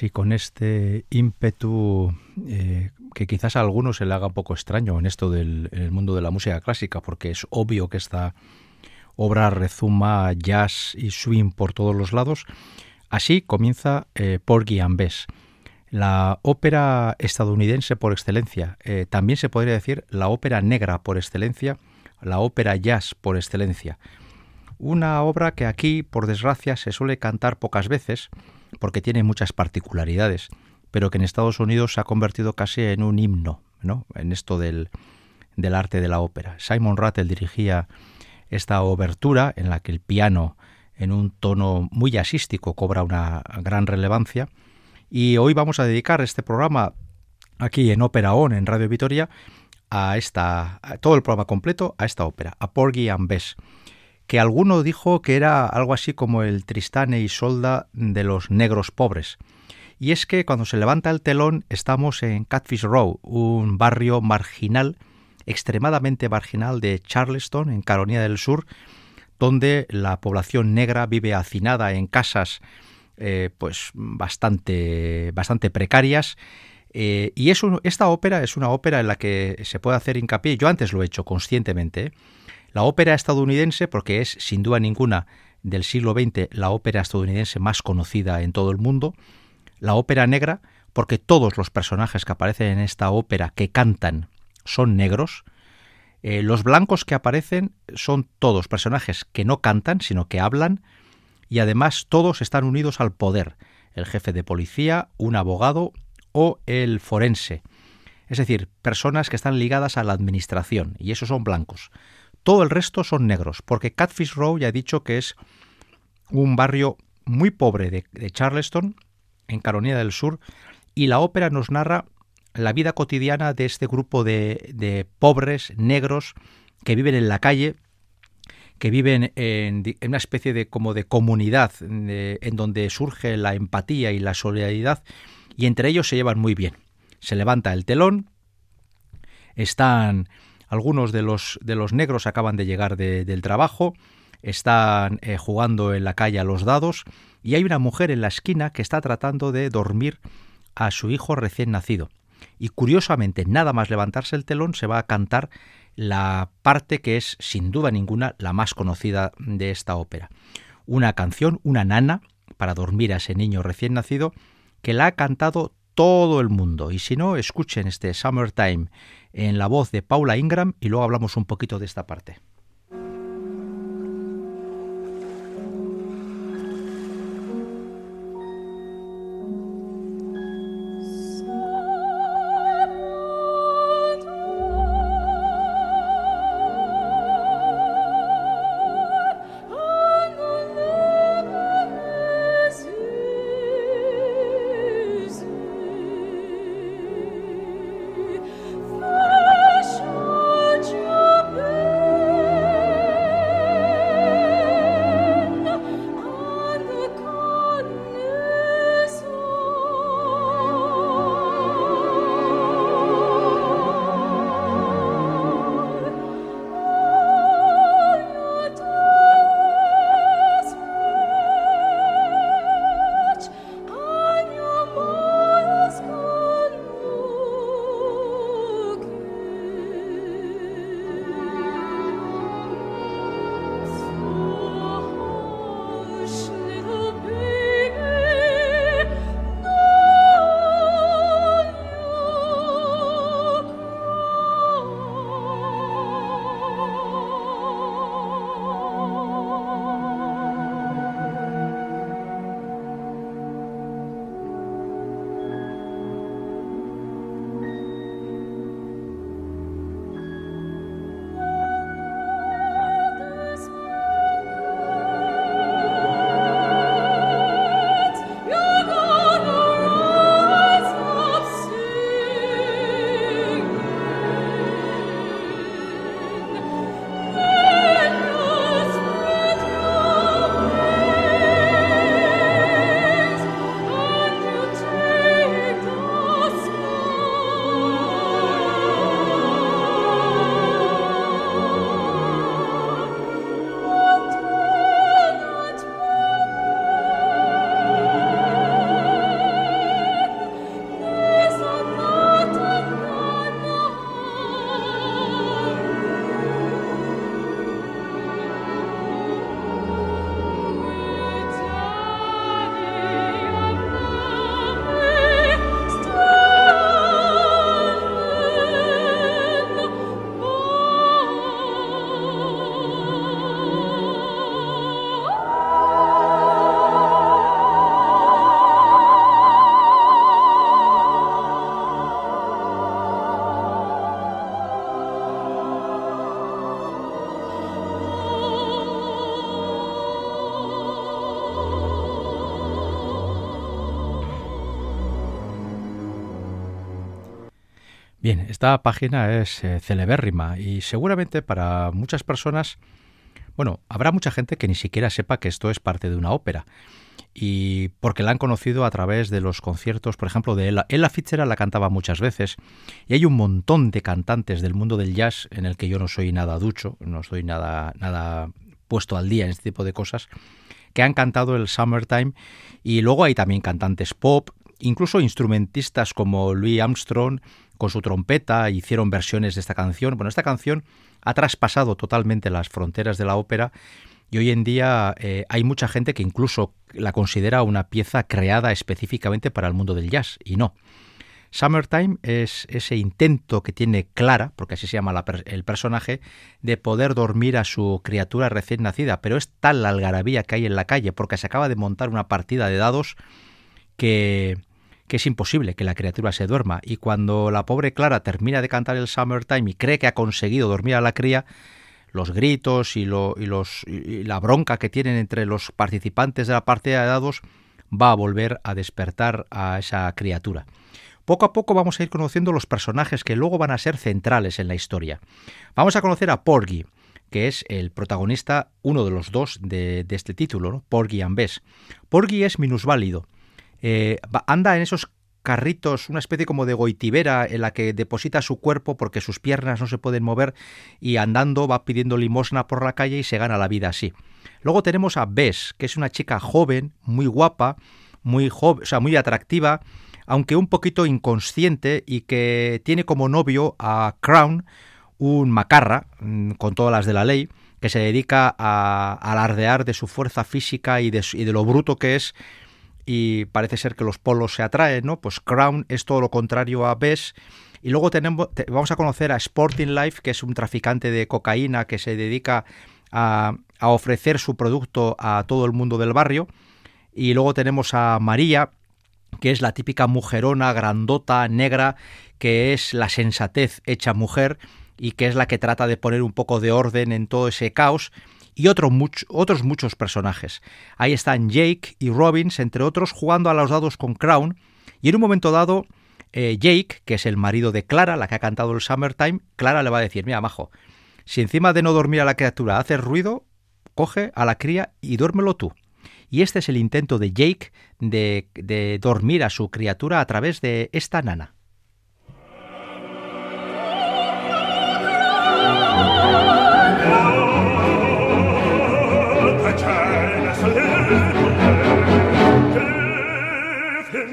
Así con este ímpetu eh, que quizás a algunos se le haga un poco extraño en esto del mundo de la música clásica, porque es obvio que esta obra rezuma jazz y swing por todos los lados. Así comienza eh, Porgy and Bess, la ópera estadounidense por excelencia. Eh, también se podría decir la ópera negra por excelencia, la ópera jazz por excelencia. Una obra que aquí, por desgracia, se suele cantar pocas veces, porque tiene muchas particularidades, pero que en Estados Unidos se ha convertido casi en un himno, ¿no? En esto del, arte de la ópera. Simon Rattle dirigía esta obertura en la que el piano en un tono muy jazzístico cobra una gran relevancia y hoy vamos a dedicar este programa aquí en Ópera On en Radio Vitoria a esta todo el programa completo a esta ópera, a Porgy and Bess que alguno dijo que era algo así como el Tristán e Isolda de los negros pobres. Y es que cuando se levanta el telón estamos en Catfish Row, un barrio marginal, extremadamente marginal de Charleston, en Carolina del Sur, donde la población negra vive hacinada en casas eh, pues bastante, bastante precarias. Eh, y esta ópera es una ópera en la que se puede hacer hincapié, yo antes lo he hecho conscientemente, ¿eh? La ópera estadounidense, porque es sin duda ninguna del siglo XX la ópera estadounidense más conocida en todo el mundo, la ópera negra, porque todos los personajes que aparecen en esta ópera que cantan son negros, eh, los blancos que aparecen son todos personajes que no cantan, sino que hablan, y además todos están unidos al poder, el jefe de policía, un abogado o el forense. Es decir, personas que están ligadas a la administración, y esos son blancos. Todo el resto son negros, porque Catfish Row ya he dicho que es un barrio muy pobre de, Charleston, en Carolina del Sur, y la ópera nos narra la vida cotidiana de este grupo de, pobres negros que viven en la calle, que viven en, una especie de como de comunidad en donde surge la empatía y la solidaridad y entre ellos se llevan muy bien. Se levanta el telón, están algunos de los, de los negros acaban de llegar del trabajo, están eh, jugando en la calle a los dados y hay una mujer en la esquina que está tratando de dormir a su hijo recién nacido. Y curiosamente, nada más levantarse el telón, se va a cantar la parte que es, sin duda ninguna, la más conocida de esta ópera. Una canción, una nana, para dormir a ese niño recién nacido, que la ha cantado todo el mundo. Y si no, escuchen este Summertime en la voz de Paula Ingram y luego hablamos un poquito de esta parte. Esta página es eh, celebérrima y seguramente para muchas personas, bueno, habrá mucha gente que ni siquiera sepa que esto es parte de una ópera y porque la han conocido a través de los conciertos, por ejemplo, de Ella. Ella Fitzgerald la cantaba muchas veces y hay un montón de cantantes del mundo del jazz en el que yo no soy nada ducho, no soy nada, nada puesto al día en este tipo de cosas, que han cantado el Summertime y luego hay también cantantes pop, incluso instrumentistas como Louis Armstrong con su trompeta hicieron versiones de esta canción. Bueno, esta canción ha traspasado totalmente las fronteras de la ópera y hoy en día eh, hay mucha gente que incluso la considera una pieza creada específicamente para el mundo del jazz, y no. Summertime es ese intento que tiene Clara, porque así se llama el personaje, de poder dormir a su criatura recién nacida, pero es tal la algarabía que hay en la calle, porque se acaba de montar una partida de dados que, que es imposible que la criatura se duerma, y cuando la pobre Clara termina de cantar el Summertime y cree que ha conseguido dormir a la cría, los gritos y, la bronca que tienen entre los participantes de la partida de dados va a volver a despertar a esa criatura. Poco a poco vamos a ir conociendo los personajes que luego van a ser centrales en la historia. Vamos a conocer a Porgy, que es el protagonista, uno de los dos de, este título, Porgy and Bess. Porgy es minusválido. Eh, anda en esos carritos, una especie como de goitibera en la que deposita su cuerpo porque sus piernas no se pueden mover y andando va pidiendo limosna por la calle y se gana la vida así. Luego tenemos a Bess, que es una chica joven, muy guapa, muy o sea, muy atractiva, aunque un poquito inconsciente y que tiene como novio a Crown, un macarra, mm, con todas las de la ley, que se dedica a alardear de su fuerza física y de lo bruto que es y parece ser que los polos se atraen, ¿no? Pues Crown es todo lo contrario a Bess. Y luego tenemos, vamos a conocer a Sporting Life, que es un traficante de cocaína que se dedica a, a ofrecer su producto a todo el mundo del barrio. Y luego tenemos a María, que es la típica mujerona, grandota, negra, que es la sensatez hecha mujer y que es la que trata de poner un poco de orden en todo ese caos y otros muchos personajes. Ahí están Jake y Robbins, entre otros, jugando a los dados con Crown, y en un momento dado, eh, Jake, que es el marido de Clara, la que ha cantado el Summertime, Clara le va a decir, mira, majo, si encima de no dormir a la criatura haces ruido, coge a la cría y duérmelo tú. Y este es el intento de Jake de, de dormir a su criatura a través de esta nana.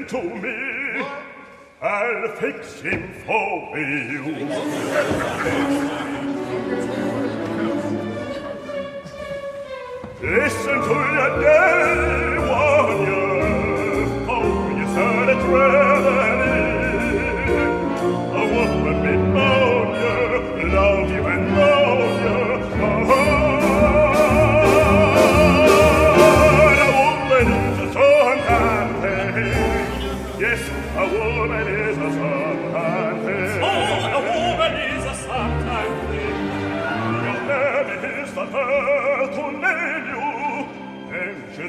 To me. I'll fix him for you. Listen to your day warrior. Oh, you said it readily.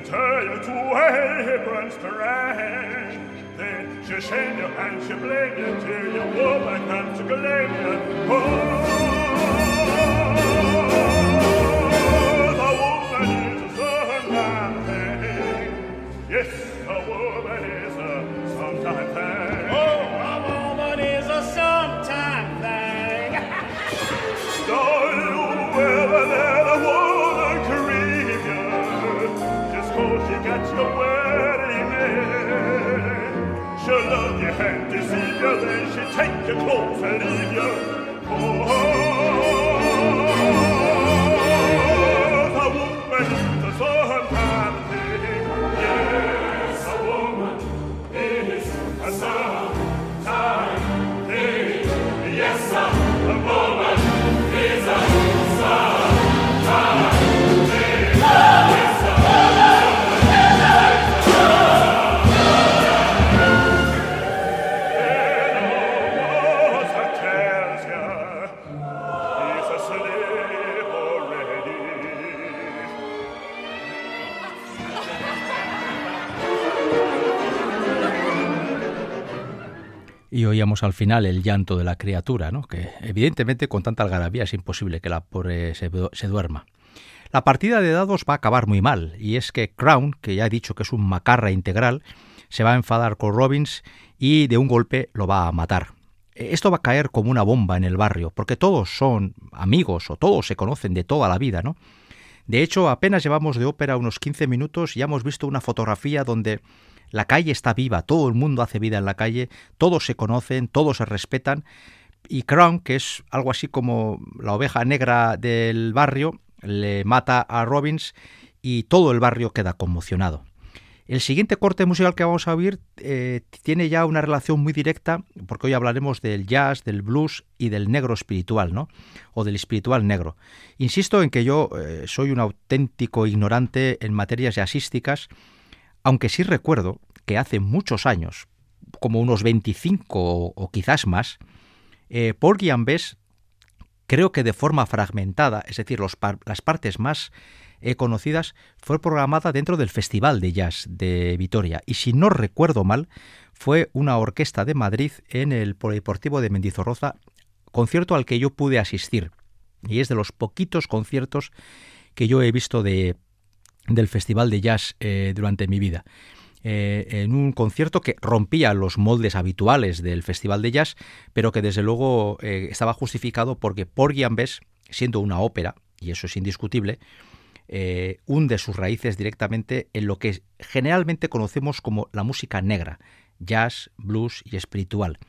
turn to weapons strength. Then she shame you and she blame you till your woman comes to claim you. Oh. die Hände sieger, welche Tänke Klo verliege. Oh, oh, al final el llanto de la criatura, ¿no? que evidentemente con tanta algarabía es imposible que la pobre se, se duerma. La partida de dados va a acabar muy mal, y es que Crown, que ya he dicho que es un macarra integral, se va a enfadar con Robbins y de un golpe lo va a matar. Esto va a caer como una bomba en el barrio, porque todos son amigos o todos se conocen de toda la vida, ¿no? De hecho, apenas llevamos de ópera unos 15 minutos y ya hemos visto una fotografía donde la calle está viva, todo el mundo hace vida en la calle, todos se conocen, todos se respetan, y Crown, que es algo así como la oveja negra del barrio, le mata a Robbins y todo el barrio queda conmocionado. El siguiente corte musical que vamos a oír eh, tiene ya una relación muy directa, porque hoy hablaremos del jazz, del blues y del negro espiritual, ¿no? O del espiritual negro. Insisto en que yo eh, soy un auténtico ignorante en materias jazzísticas, aunque sí recuerdo que hace muchos años, como unos 25 o, quizás más, eh, Porgy creo que de forma fragmentada, es decir, las partes más eh, conocidas, fue programada dentro del Festival de Jazz de Vitoria y si no recuerdo mal, fue una orquesta de Madrid en el Polideportivo de Mendizorroza, concierto al que yo pude asistir. Y es de los poquitos conciertos que yo he visto de, del Festival de Jazz eh, durante mi vida. Eh, en un concierto que rompía los moldes habituales del Festival de Jazz, pero que desde luego estaba justificado porque Porgy and Bess, siendo una ópera, y eso es indiscutible, eh, hunde sus raíces directamente en lo que generalmente conocemos como la música negra, jazz, blues y espiritual.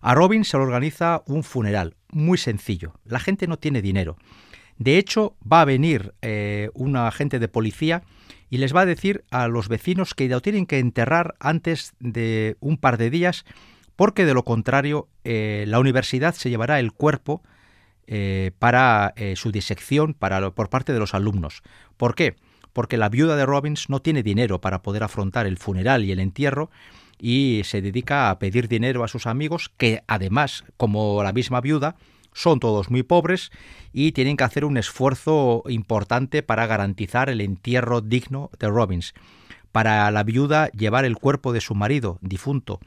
A Robin se le organiza un funeral, muy sencillo. La gente no tiene dinero. De hecho, va a venir eh, un agente de policía y les va a decir a los vecinos que lo tienen que enterrar antes de un par de días, porque de lo contrario eh, la universidad se llevará el cuerpo eh, para su disección para, por parte de los alumnos. ¿Por qué? Porque la viuda de Robbins no tiene dinero para poder afrontar el funeral y el entierro y se dedica a pedir dinero a sus amigos que además, como la misma viuda, son todos muy pobres y tienen que hacer un esfuerzo importante para garantizar el entierro digno de Robbins. Para la viuda llevar el cuerpo de su marido difunto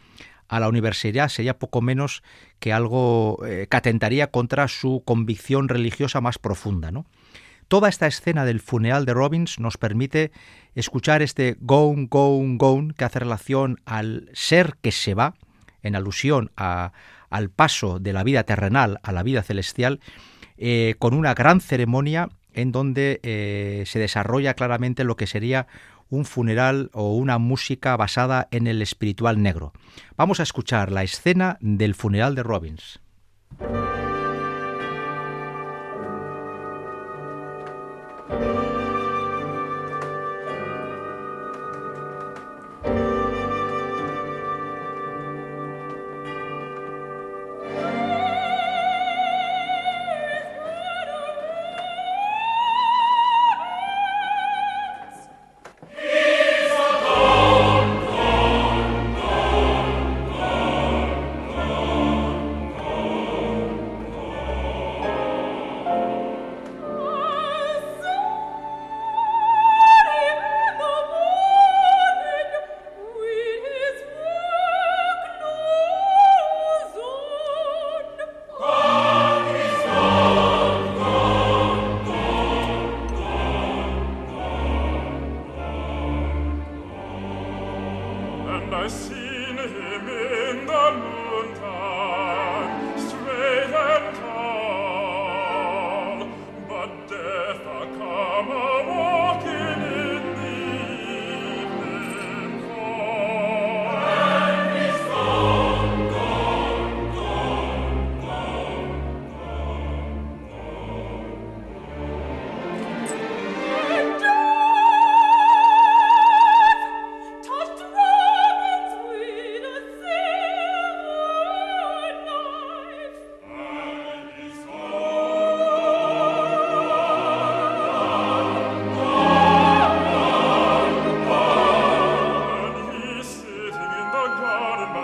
a la universidad sería poco menos que algo eh, que atentaría contra su convicción religiosa más profunda. ¿no? Toda esta escena del funeral de Robbins nos permite escuchar este gone, gone, gone que hace relación al ser que se va, en alusión al paso de la vida terrenal a la vida celestial, eh, con una gran ceremonia en donde eh, se desarrolla claramente lo que sería un funeral o una música basada en el espiritual negro. Vamos a escuchar la escena del funeral de Robbins.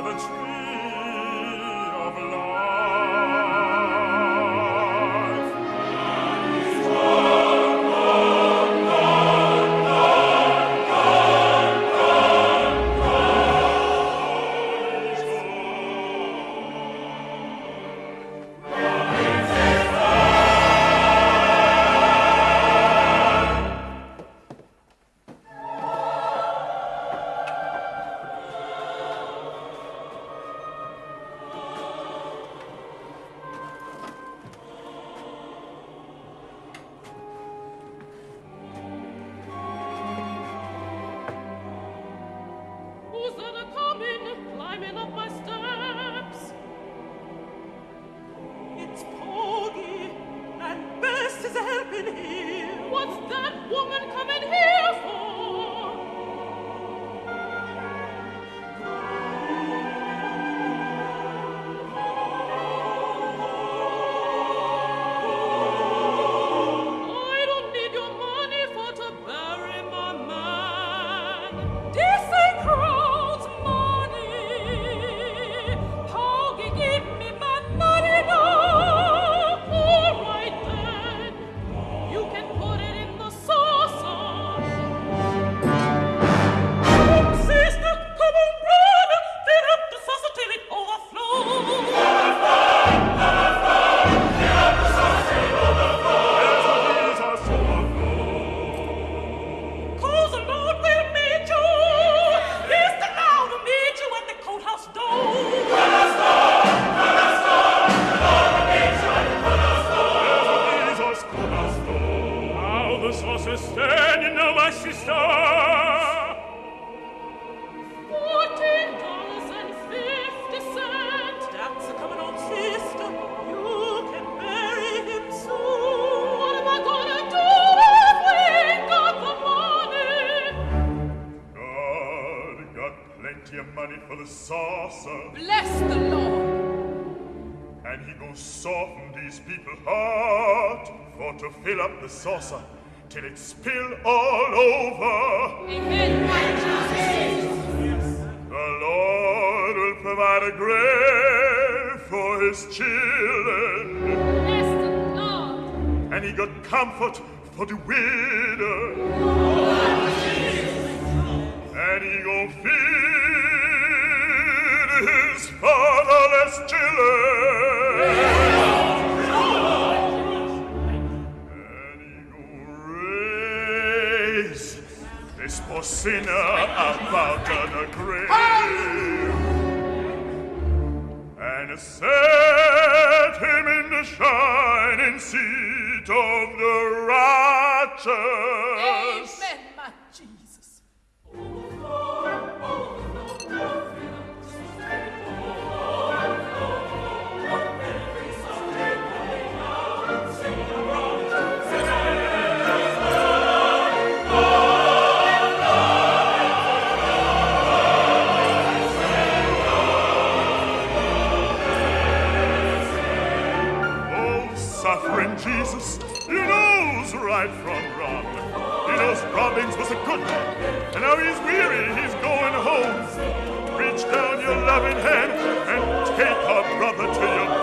the tree of life. Comfort for the widow. And he go feed his fatherless children. And he go raise this poor sinner about the grave. And set him in the shining the righteous. Amen, my Jesus. Oh, suffering Jesus, he right from wrong. He knows Robbins was a good man, and now he's weary, he's going home. Reach down your loving hand and take our brother to your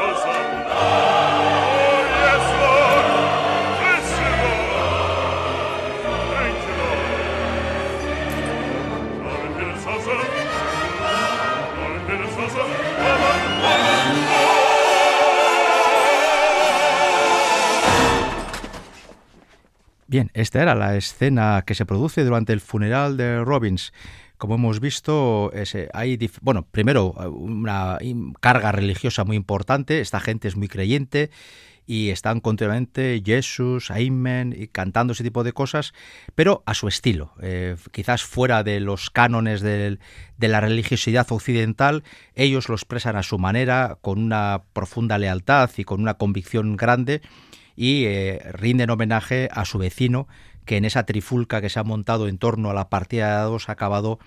Bien, esta era la escena que se produce durante el funeral de Robbins. Como hemos visto, hay, bueno, primero una carga religiosa muy importante, esta gente es muy creyente y están continuamente Jesús, Amen, y cantando ese tipo de cosas, pero a su estilo, eh, quizás fuera de los cánones de la religiosidad occidental, ellos lo expresan a su manera, con una profunda lealtad y con una convicción grande, y eh, rinden homenaje a su vecino que en esa trifulca que se ha montado en torno a la partida de dados ha acabado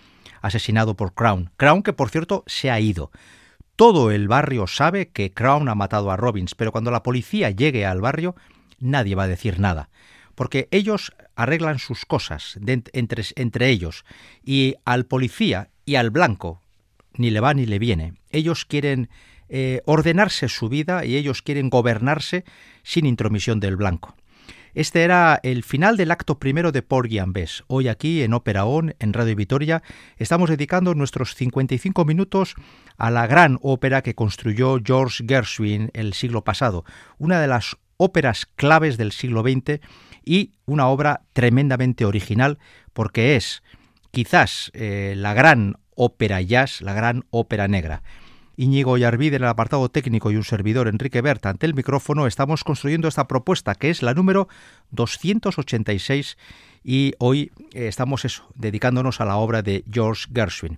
asesinado por Crown. Crown que por cierto se ha ido. Todo el barrio sabe que Crown ha matado a Robbins, pero cuando la policía llegue al barrio nadie va a decir nada, porque ellos arreglan sus cosas entre, entre ellos y al policía y al blanco ni le va ni le viene. Ellos quieren eh, ordenarse su vida y ellos quieren gobernarse sin intromisión del blanco. Este era el final del acto primero de Porgy and Bess. Hoy aquí en Ópera On, en Radio Vitoria, estamos dedicando nuestros 55 minutos a la gran ópera que construyó George Gershwin el siglo pasado, una de las óperas claves del siglo XX y una obra tremendamente original porque es quizás eh, la gran ópera jazz, la gran ópera negra. Íñigo Yarvid en el apartado técnico y un servidor Enrique Berta ante el micrófono estamos construyendo esta propuesta que es la número 286 y hoy eh, estamos eso, dedicándonos a la obra de George Gershwin.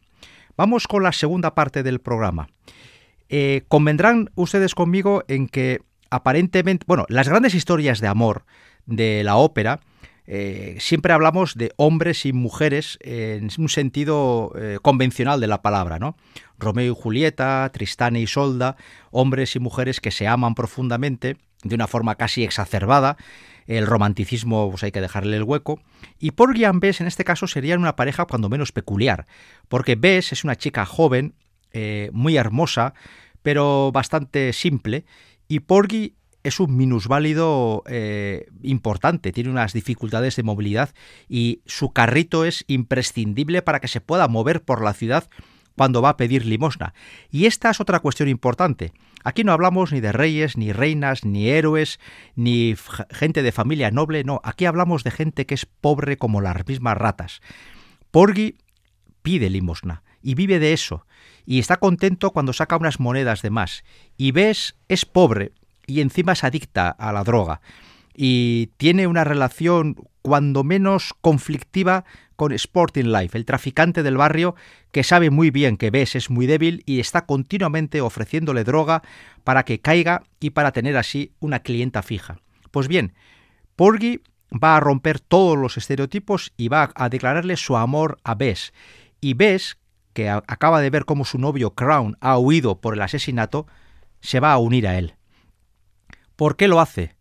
Vamos con la segunda parte del programa. Eh, convendrán ustedes conmigo en que aparentemente, bueno, las grandes historias de amor de la ópera, eh, siempre hablamos de hombres y mujeres en un sentido eh, convencional de la palabra, ¿no? Romeo y Julieta, Tristán y Isolda, hombres y mujeres que se aman profundamente, de una forma casi exacerbada, el romanticismo pues hay que dejarle el hueco, y Porgy and Bess en este caso serían una pareja cuando menos peculiar, porque Bess es una chica joven, eh, muy hermosa, pero bastante simple, y Porgy es un minusválido eh, importante, tiene unas dificultades de movilidad y su carrito es imprescindible para que se pueda mover por la ciudad cuando va a pedir limosna. Y esta es otra cuestión importante. Aquí no hablamos ni de reyes, ni reinas, ni héroes, ni gente de familia noble, no, aquí hablamos de gente que es pobre como las mismas ratas. Porgy pide limosna y vive de eso, y está contento cuando saca unas monedas de más. Y ves, es pobre, y encima es adicta a la droga y tiene una relación cuando menos conflictiva con Sporting Life, el traficante del barrio que sabe muy bien que Bess es muy débil y está continuamente ofreciéndole droga para que caiga y para tener así una clienta fija. Pues bien, Porgy va a romper todos los estereotipos y va a declararle su amor a Bess. Y Bess, que acaba de ver cómo su novio Crown ha huido por el asesinato, se va a unir a él. ¿Por qué lo hace?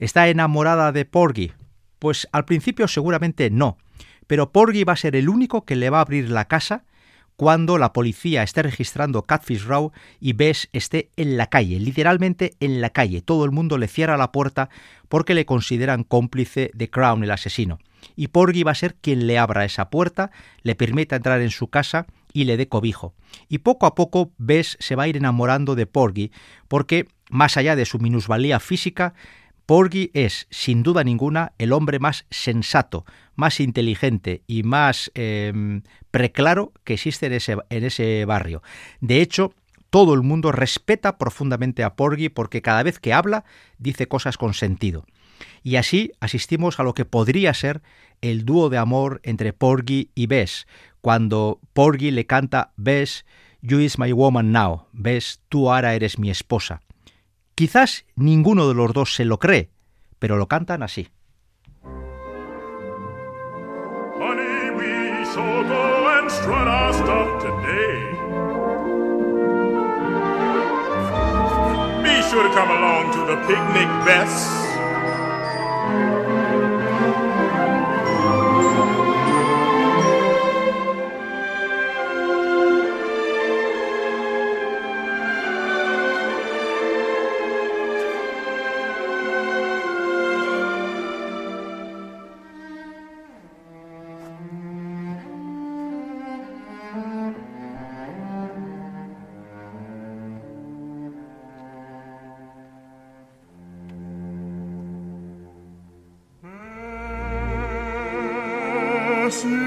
¿Está enamorada de Porgy? Pues al principio seguramente no, pero Porgy va a ser el único que le va a abrir la casa cuando la policía esté registrando Catfish Row y Bess esté en la calle, literalmente en la calle. Todo el mundo le cierra la puerta porque le consideran cómplice de Crown, el asesino. Y Porgy va a ser quien le abra esa puerta, le permita entrar en su casa y le dé cobijo. Y poco a poco Bess se va a ir enamorando de Porgy porque, más allá de su minusvalía física, Porgy es, sin duda ninguna, el hombre más sensato, más inteligente y más em, preclaro que existe en ese, en ese barrio. De hecho, todo el mundo respeta profundamente a Porgy porque cada vez que habla dice cosas con sentido. Y así asistimos a lo que podría ser el dúo de amor entre Porgy y Bess, cuando Porgy le canta Bess, you is my woman now, Bess, tú ahora eres mi esposa. Quizás ninguno de los dos se lo cree, pero lo cantan así. Honey, we shall go and strut our stuff today. Be sure to come along to the picnic, Bess. Christmas.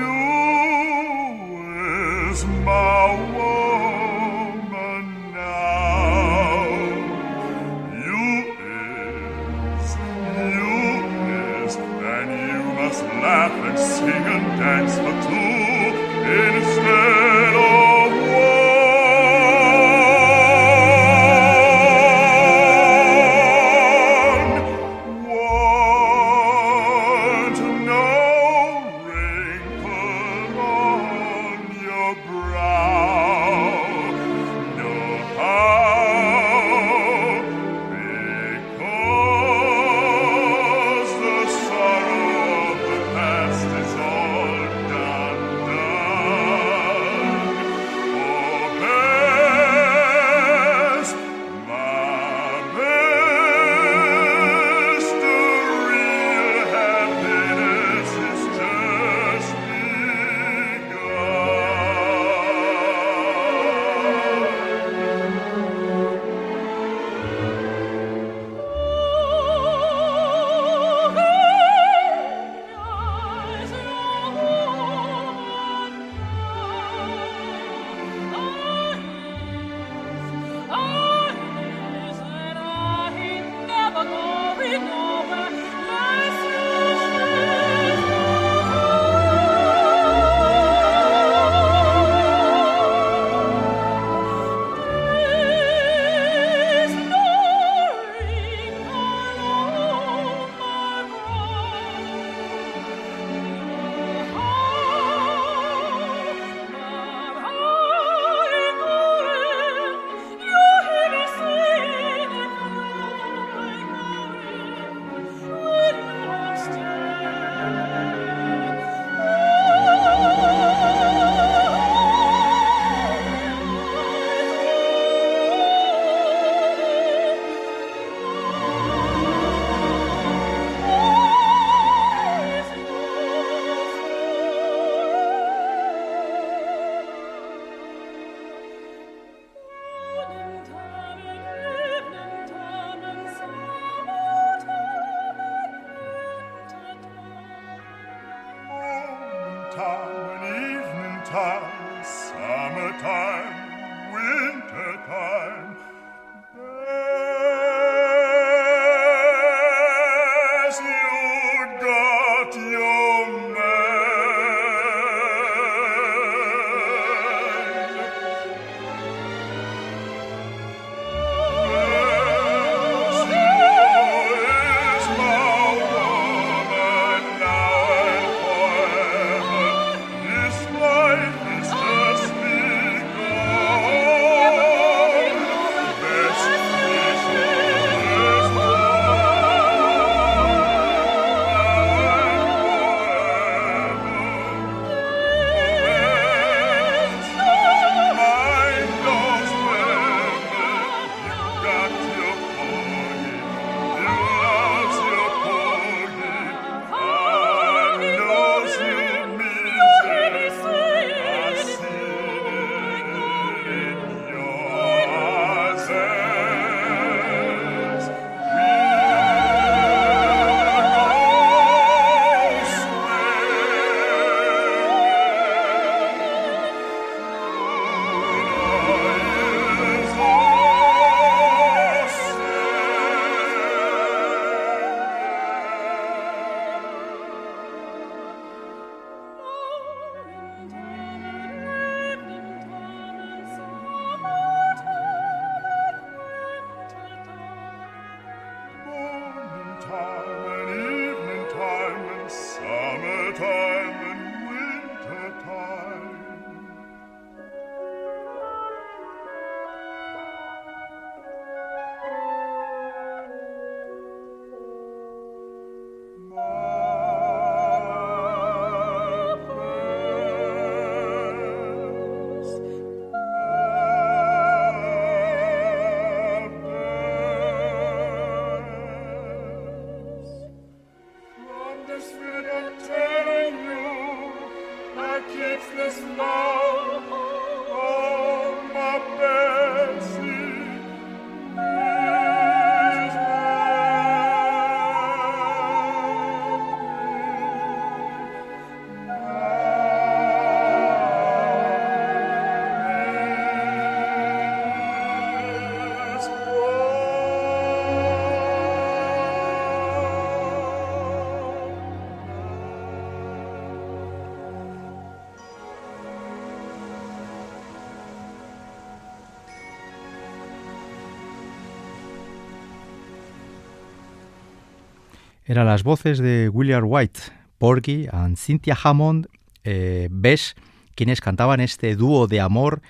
Eran las voces de William White, Porgy y Cynthia Hammond, eh, Bess, quienes cantaban este dúo de amor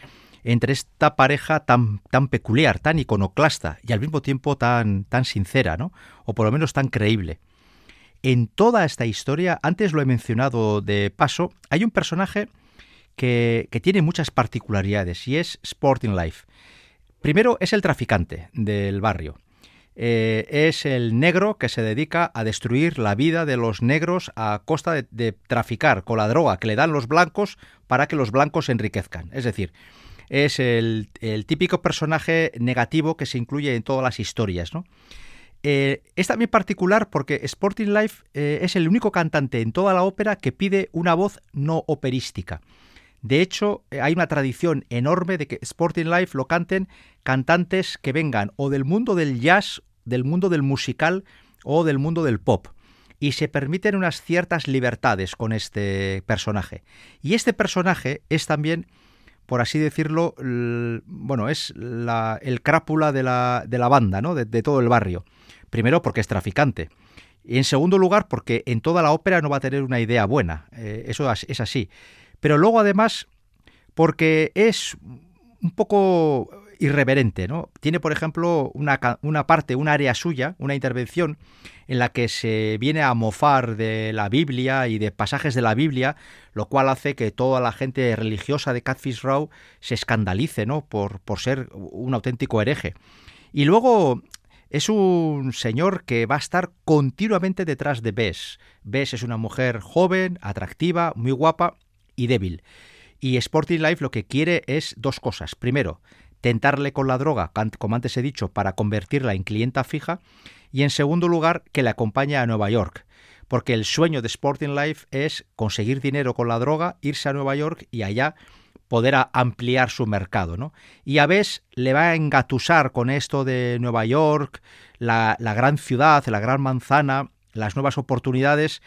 entre esta pareja tan, tan peculiar, tan iconoclasta y al mismo tiempo tan, tan sincera, ¿no? O por lo menos tan creíble. En toda esta historia, antes lo he mencionado de paso, hay un personaje que, que tiene muchas particularidades y es Sporting Life. Primero es el traficante del barrio. Eh, es el negro que se dedica a destruir la vida de los negros a costa de, traficar con la droga que le dan los blancos para que los blancos se enriquezcan. Es decir, es el, típico personaje negativo que se incluye en todas las historias. ¿no? Eh, es también particular porque Sporting Life eh, es el único cantante en toda la ópera que pide una voz no operística. De hecho, hay una tradición enorme de que Sporting Life lo canten cantantes que vengan o del mundo del jazz, del mundo del musical o del mundo del pop. Y se permiten unas ciertas libertades con este personaje. Y este personaje es también, por así decirlo, bueno, es el crápula de la, de la banda, ¿no? De, todo el barrio. Primero porque es traficante. Y en segundo lugar porque en toda la ópera no va a tener una idea buena. Eh, eso es así pero luego además porque es un poco irreverente, ¿no? Tiene, por ejemplo, una, una, parte, un área suya, una intervención en la que se viene a mofar de la Biblia y de pasajes de la Biblia, lo cual hace que toda la gente religiosa de Catfish Row se escandalice, ¿no? Por, por ser un auténtico hereje. Y luego es un señor que va a estar continuamente detrás de Bess. Bess es una mujer joven, atractiva, muy guapa, y débil. Y Sporting Life lo que quiere es dos cosas. Primero, tentarle con la droga, como antes he dicho, para convertirla en clienta fija. Y en segundo lugar, que le acompañe a Nueva York. Porque el sueño de Sporting Life es conseguir dinero con la droga, irse a Nueva York y allá poder ampliar su mercado. ¿no? Y a veces le va a engatusar con esto de Nueva York, la, la gran ciudad, la gran manzana, las nuevas oportunidades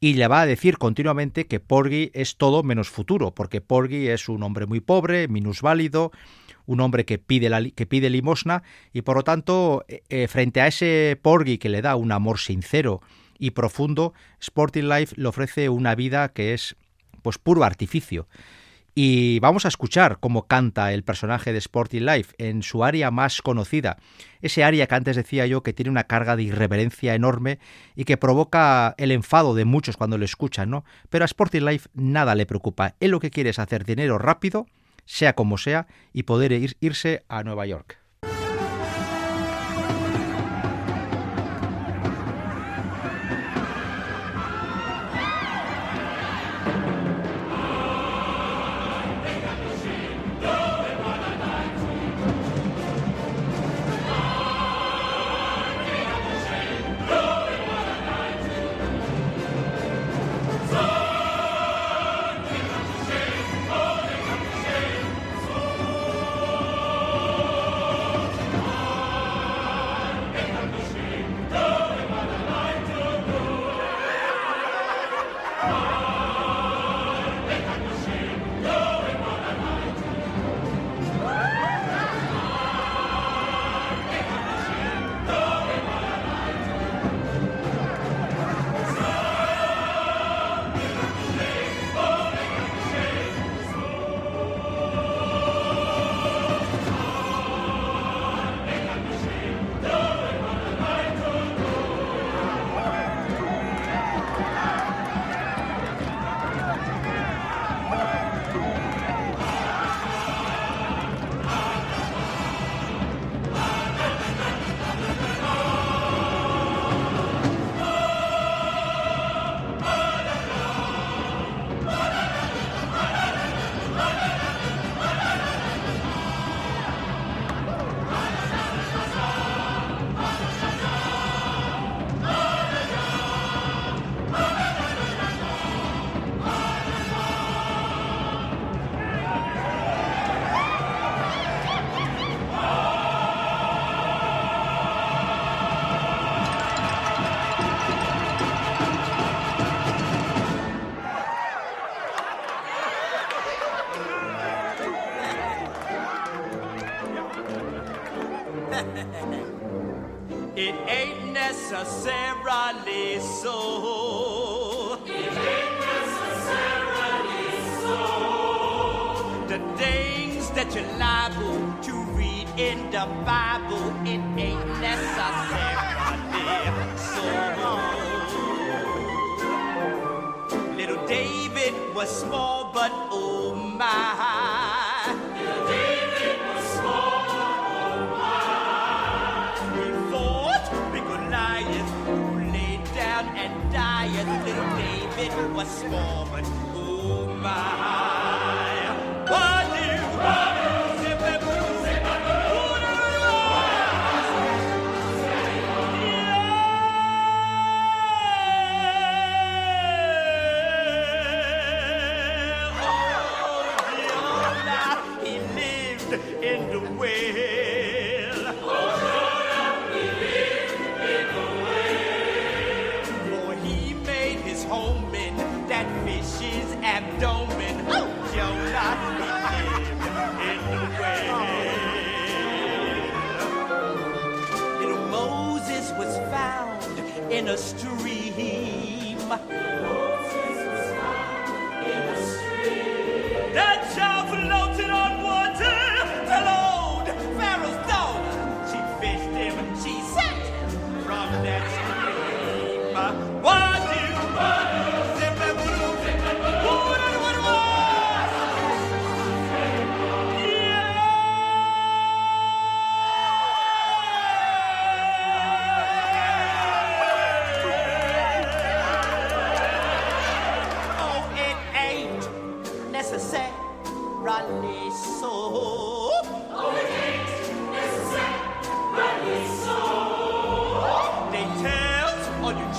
y le va a decir continuamente que Porgy es todo menos futuro, porque Porgy es un hombre muy pobre, minusválido, un hombre que pide, que pide limosna y por lo tanto eh, eh, frente a ese Porgy que le da un amor sincero y profundo, Sporting Life le ofrece una vida que es pues puro artificio. Y vamos a escuchar cómo canta el personaje de Sporting Life en su área más conocida, ese área que antes decía yo que tiene una carga de irreverencia enorme y que provoca el enfado de muchos cuando lo escuchan, ¿no? Pero a Sporting Life nada le preocupa. Él lo que quiere es hacer dinero rápido, sea como sea, y poder irse a Nueva York. was small, but oh my. Was small, oh my. We we who lay down and little David was small, but oh my.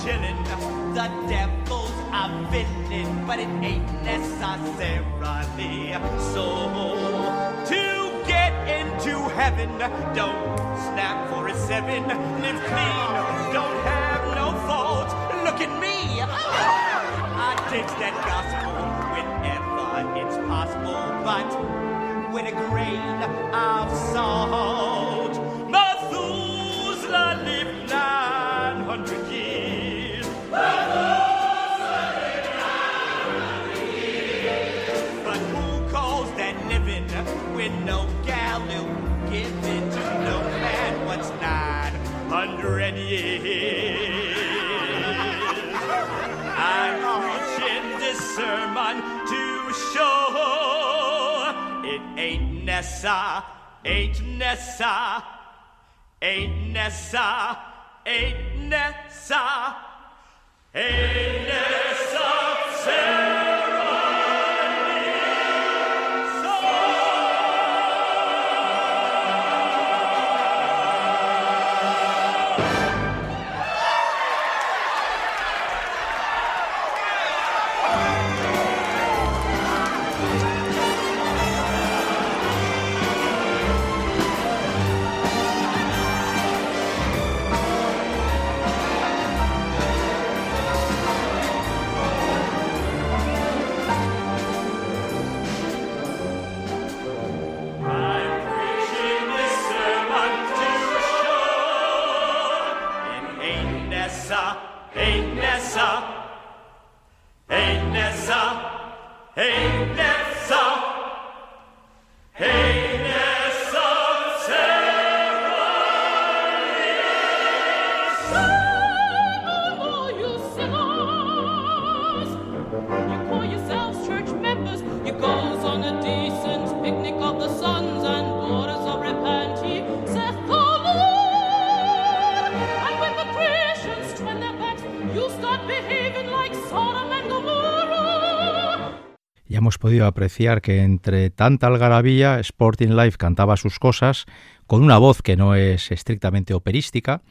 The devil's a villain, but it ain't necessarily so. To get into heaven, don't snap for a seven, live clean, don't have no fault. Look at me. I take that gospel whenever it's possible, but with a grain of salt. Nessa, eight Nessa, eight Nessa, eight Nessa, eight Nessa, Nessa. Hey! Apreciar que entre tanta algarabía, Sporting Life cantaba sus cosas con una voz que no es estrictamente operística,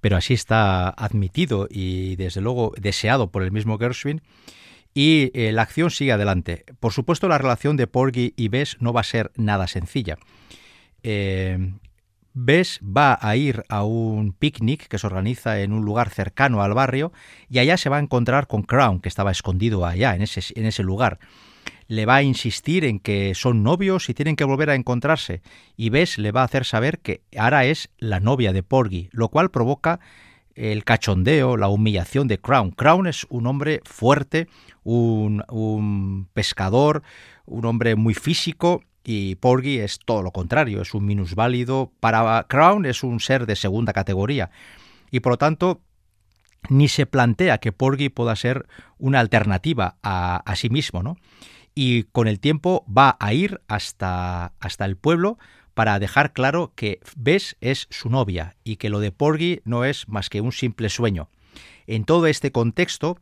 pero así está admitido y desde luego deseado por el mismo Gershwin. Y eh, la acción sigue adelante. Por supuesto, la relación de Porgy y Bess no va a ser nada sencilla. Eh, Bess va a ir a un picnic que se organiza en un lugar cercano al barrio y allá se va a encontrar con Crown, que estaba escondido allá, en ese, en ese lugar. Le va a insistir en que son novios y tienen que volver a encontrarse, y Bess le va a hacer saber que Ara es la novia de Porgy, lo cual provoca el cachondeo, la humillación de Crown. Crown es un hombre fuerte, un, un pescador, un hombre muy físico y Porgy es todo lo contrario, es un minusválido. Para Crown es un ser de segunda categoría y por lo tanto ni se plantea que Porgy pueda ser una alternativa a, a sí mismo, ¿no? Y con el tiempo va a ir hasta, hasta el pueblo para dejar claro que Bess es su novia y que lo de Porgy no es más que un simple sueño. En todo este contexto,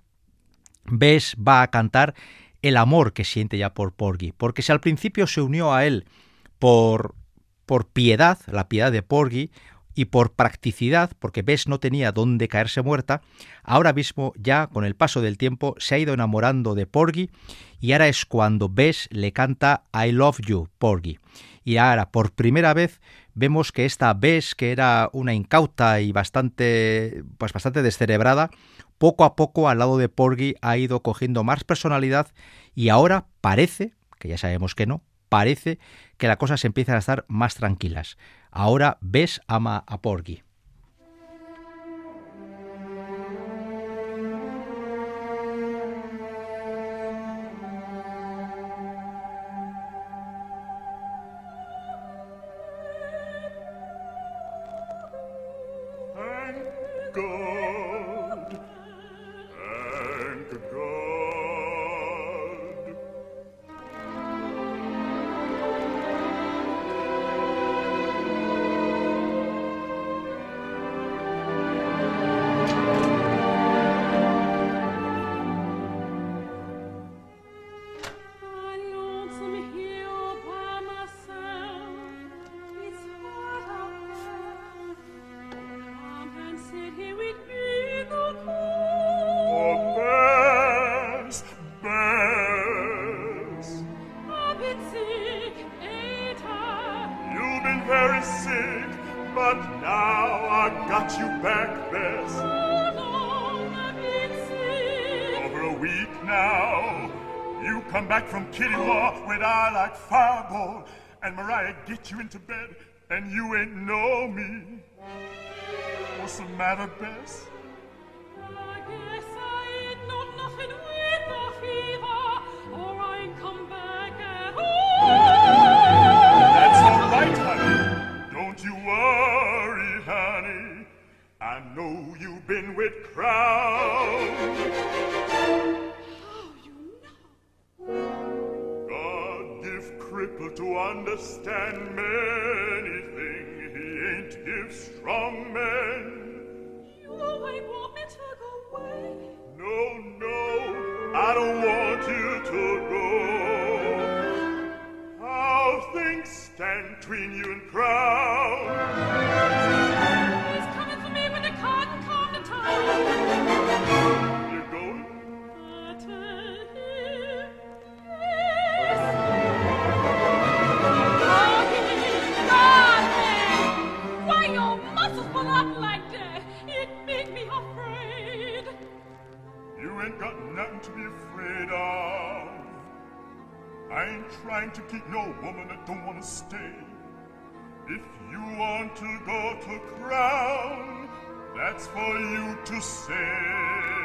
Bess va a cantar el amor que siente ya por Porgy, porque si al principio se unió a él por, por piedad, la piedad de Porgy, y por practicidad, porque Bess no tenía dónde caerse muerta, ahora mismo ya con el paso del tiempo se ha ido enamorando de Porgy y ahora es cuando Bess le canta I love you, Porgy. Y ahora por primera vez vemos que esta Bess, que era una incauta y bastante pues bastante descerebrada, poco a poco al lado de Porgy ha ido cogiendo más personalidad y ahora parece, que ya sabemos que no, parece que las cosas empiezan a estar más tranquilas. Ahora ves ama a Porgy. and you ain't know me. What's the matter, Bess? That's all right, honey. Don't you worry, honey. I know you've been with crowds. To understand many things he ain't give strong men. You ain't want me to go away. No, no, I don't want you to go. How things stand between you and Crown. Nothing to be afraid of. I ain't trying to keep no woman that don't want to stay. If you want to go to Crown, that's for you to say.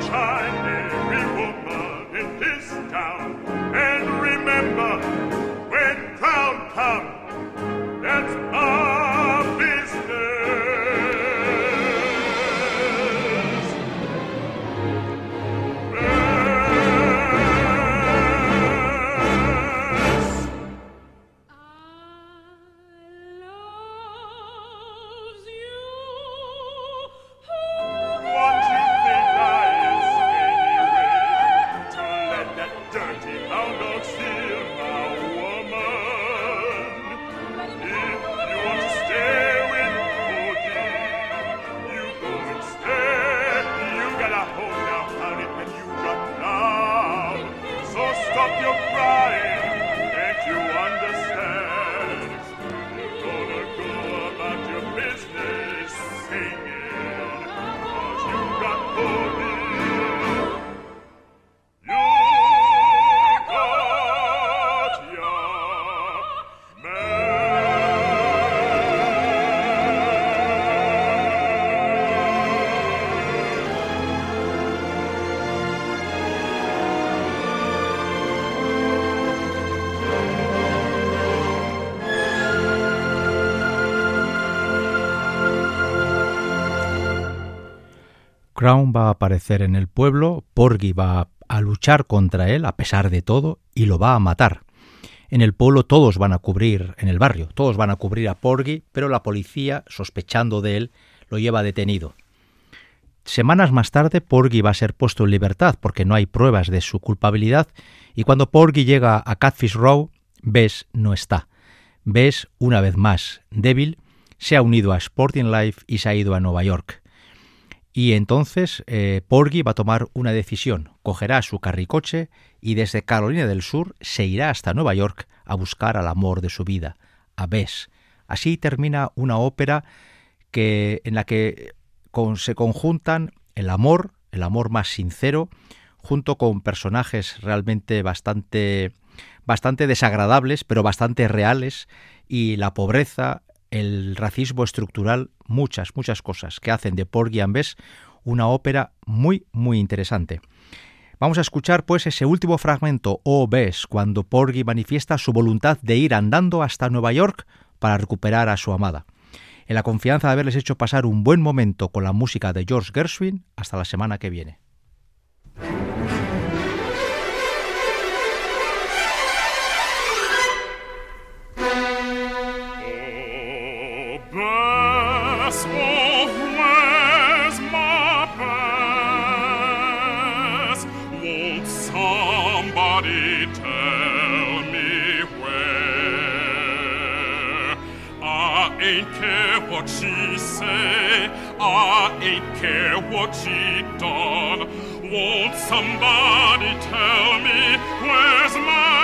sunshine, we will Crown va a aparecer en el pueblo, Porgy va a luchar contra él a pesar de todo y lo va a matar. En el pueblo todos van a cubrir, en el barrio, todos van a cubrir a Porgy, pero la policía, sospechando de él, lo lleva detenido. Semanas más tarde, Porgy va a ser puesto en libertad porque no hay pruebas de su culpabilidad y cuando Porgy llega a Catfish Row, Bess no está. Bess, una vez más débil, se ha unido a Sporting Life y se ha ido a Nueva York. Y entonces eh, Porgy va a tomar una decisión. Cogerá su carricoche y desde Carolina del Sur se irá hasta Nueva York a buscar al amor de su vida, a Bess. Así termina una ópera que, en la que con- se conjuntan el amor, el amor más sincero, junto con personajes realmente bastante, bastante desagradables, pero bastante reales, y la pobreza, el racismo estructural, muchas, muchas cosas que hacen de Porgy and Bess una ópera muy, muy interesante. Vamos a escuchar pues ese último fragmento, O Bess, cuando Porgy manifiesta su voluntad de ir andando hasta Nueva York para recuperar a su amada. En la confianza de haberles hecho pasar un buen momento con la música de George Gershwin, hasta la semana que viene. Won't somebody tell me where I ain't care what she say. I ain't care what she done. Won't somebody tell me where's my